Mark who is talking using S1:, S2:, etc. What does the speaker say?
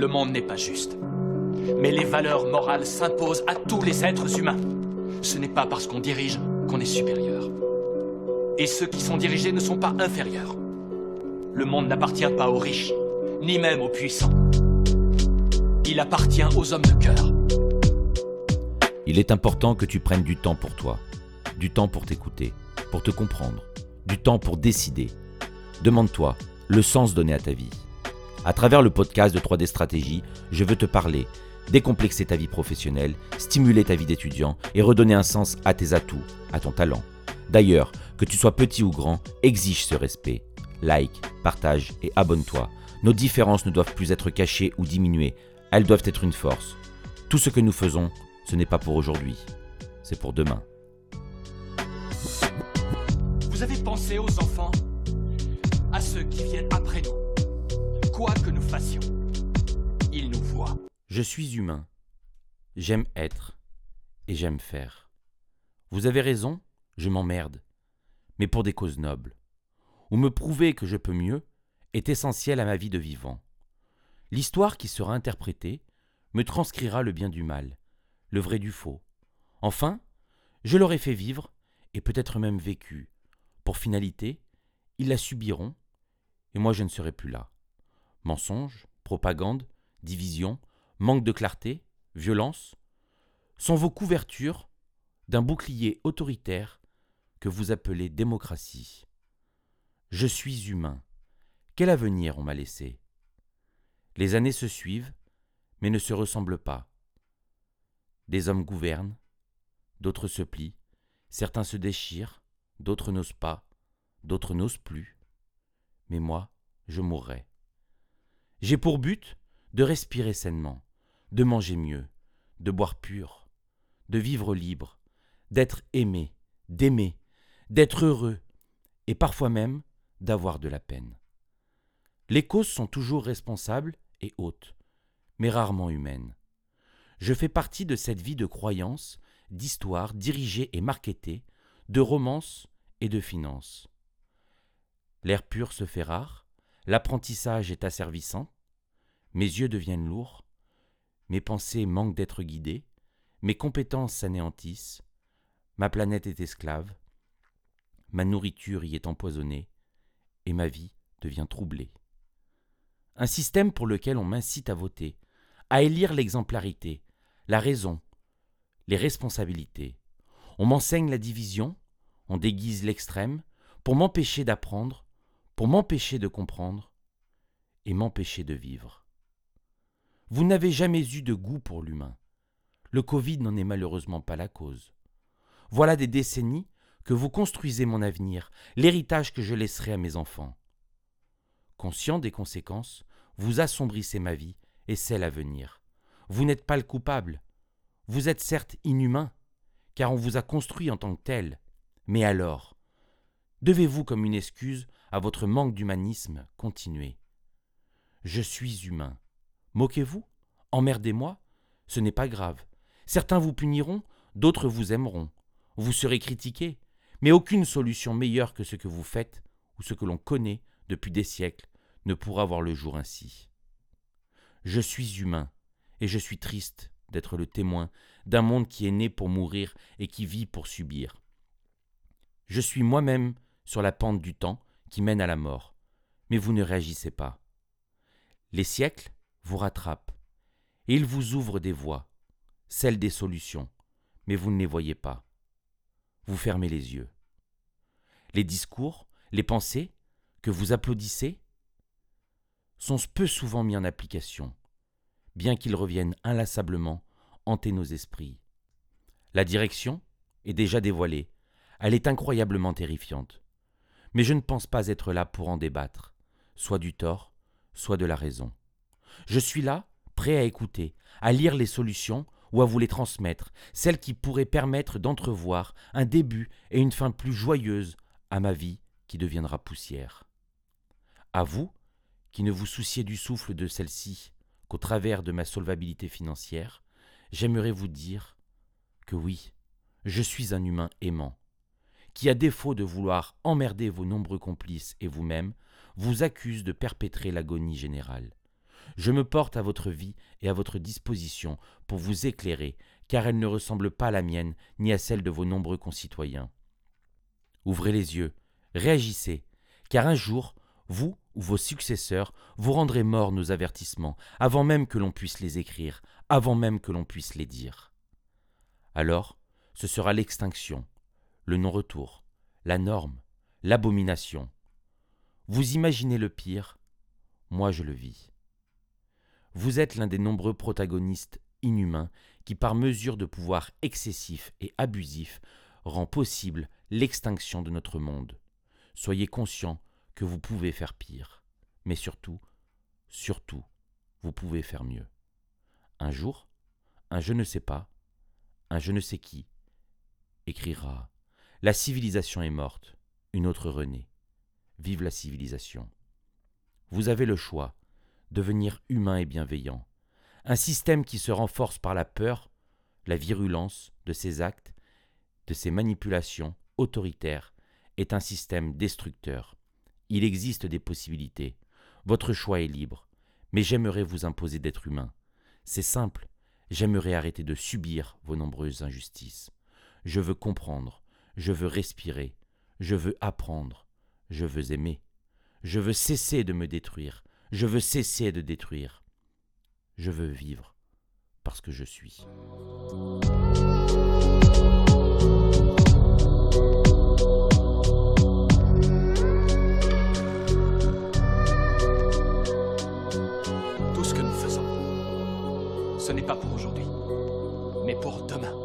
S1: Le monde n'est pas juste. Mais les valeurs morales s'imposent à tous les êtres humains. Ce n'est pas parce qu'on dirige qu'on est supérieur. Et ceux qui sont dirigés ne sont pas inférieurs. Le monde n'appartient pas aux riches, ni même aux puissants. Il appartient aux hommes de cœur.
S2: Il est important que tu prennes du temps pour toi, du temps pour t'écouter, pour te comprendre, du temps pour décider. Demande-toi le sens donné à ta vie. À travers le podcast de 3D Stratégie, je veux te parler, décomplexer ta vie professionnelle, stimuler ta vie d'étudiant et redonner un sens à tes atouts, à ton talent. D'ailleurs, que tu sois petit ou grand, exige ce respect. Like, partage et abonne-toi. Nos différences ne doivent plus être cachées ou diminuées, elles doivent être une force. Tout ce que nous faisons, ce n'est pas pour aujourd'hui, c'est pour demain.
S1: Vous avez pensé aux enfants À ceux qui viennent après nous Que nous fassions, ils nous voient.
S2: Je suis humain. J'aime être et j'aime faire. Vous avez raison, je m'emmerde, mais pour des causes nobles. Ou me prouver que je peux mieux est essentiel à ma vie de vivant. L'histoire qui sera interprétée me transcrira le bien du mal, le vrai du faux. Enfin, je l'aurai fait vivre, et peut-être même vécu. Pour finalité, ils la subiront, et moi je ne serai plus là. Mensonges, propagande, division, manque de clarté, violence, sont vos couvertures d'un bouclier autoritaire que vous appelez démocratie. Je suis humain. Quel avenir on m'a laissé? Les années se suivent, mais ne se ressemblent pas. Des hommes gouvernent, d'autres se plient, certains se déchirent, d'autres n'osent pas, d'autres n'osent plus. Mais moi, je mourrai. J'ai pour but de respirer sainement, de manger mieux, de boire pur, de vivre libre, d'être aimé, d'aimer, d'être heureux, et parfois même d'avoir de la peine. Les causes sont toujours responsables et hautes, mais rarement humaines. Je fais partie de cette vie de croyance, d'histoire dirigée et marketée, de romance et de finance. L'air pur se fait rare, l'apprentissage est asservissant, mes yeux deviennent lourds, mes pensées manquent d'être guidées, mes compétences s'anéantissent, ma planète est esclave, ma nourriture y est empoisonnée, et ma vie devient troublée un système pour lequel on m'incite à voter, à élire l'exemplarité, la raison, les responsabilités. On m'enseigne la division, on déguise l'extrême, pour m'empêcher d'apprendre, pour m'empêcher de comprendre, et m'empêcher de vivre. Vous n'avez jamais eu de goût pour l'humain. Le Covid n'en est malheureusement pas la cause. Voilà des décennies que vous construisez mon avenir, l'héritage que je laisserai à mes enfants. Conscient des conséquences, vous assombrissez ma vie et celle à venir. Vous n'êtes pas le coupable. Vous êtes certes inhumain, car on vous a construit en tant que tel. Mais alors Devez-vous, comme une excuse à votre manque d'humanisme, continuer Je suis humain. Moquez-vous? Emmerdez-moi? Ce n'est pas grave. Certains vous puniront, d'autres vous aimeront. Vous serez critiqué, mais aucune solution meilleure que ce que vous faites ou ce que l'on connaît depuis des siècles ne pourra voir le jour ainsi. Je suis humain, et je suis triste d'être le témoin d'un monde qui est né pour mourir et qui vit pour subir. Je suis moi-même sur la pente du temps qui mène à la mort, mais vous ne réagissez pas. Les siècles vous rattrapent, et ils vous ouvrent des voies, celles des solutions, mais vous ne les voyez pas. Vous fermez les yeux. Les discours, les pensées, que vous applaudissez, sont peu souvent mis en application, bien qu'ils reviennent inlassablement hanter nos esprits. La direction est déjà dévoilée, elle est incroyablement terrifiante. Mais je ne pense pas être là pour en débattre, soit du tort, soit de la raison. Je suis là, prêt à écouter, à lire les solutions ou à vous les transmettre, celles qui pourraient permettre d'entrevoir un début et une fin plus joyeuse à ma vie qui deviendra poussière. À vous qui ne vous souciez du souffle de celle-ci qu'au travers de ma solvabilité financière, j'aimerais vous dire que oui, je suis un humain aimant, qui, à défaut de vouloir emmerder vos nombreux complices et vous-même, vous accuse de perpétrer l'agonie générale. Je me porte à votre vie et à votre disposition pour vous éclairer, car elle ne ressemble pas à la mienne ni à celle de vos nombreux concitoyens. Ouvrez les yeux, réagissez, car un jour, vous ou vos successeurs, vous rendrez morts nos avertissements, avant même que l'on puisse les écrire, avant même que l'on puisse les dire. Alors, ce sera l'extinction, le non-retour, la norme, l'abomination. Vous imaginez le pire, moi je le vis. Vous êtes l'un des nombreux protagonistes inhumains qui, par mesure de pouvoir excessif et abusif, rend possible l'extinction de notre monde. Soyez conscients que vous pouvez faire pire, mais surtout, surtout, vous pouvez faire mieux. Un jour, un je ne sais pas, un je ne sais qui, écrira La civilisation est morte, une autre renaît. Vive la civilisation. Vous avez le choix, devenir humain et bienveillant. Un système qui se renforce par la peur, la virulence de ses actes, de ses manipulations autoritaires, est un système destructeur. Il existe des possibilités. Votre choix est libre. Mais j'aimerais vous imposer d'être humain. C'est simple. J'aimerais arrêter de subir vos nombreuses injustices. Je veux comprendre. Je veux respirer, je veux apprendre, je veux aimer, je veux cesser de me détruire, je veux cesser de détruire, je veux vivre parce que je suis.
S1: Tout ce que nous faisons, ce n'est pas pour aujourd'hui, mais pour demain.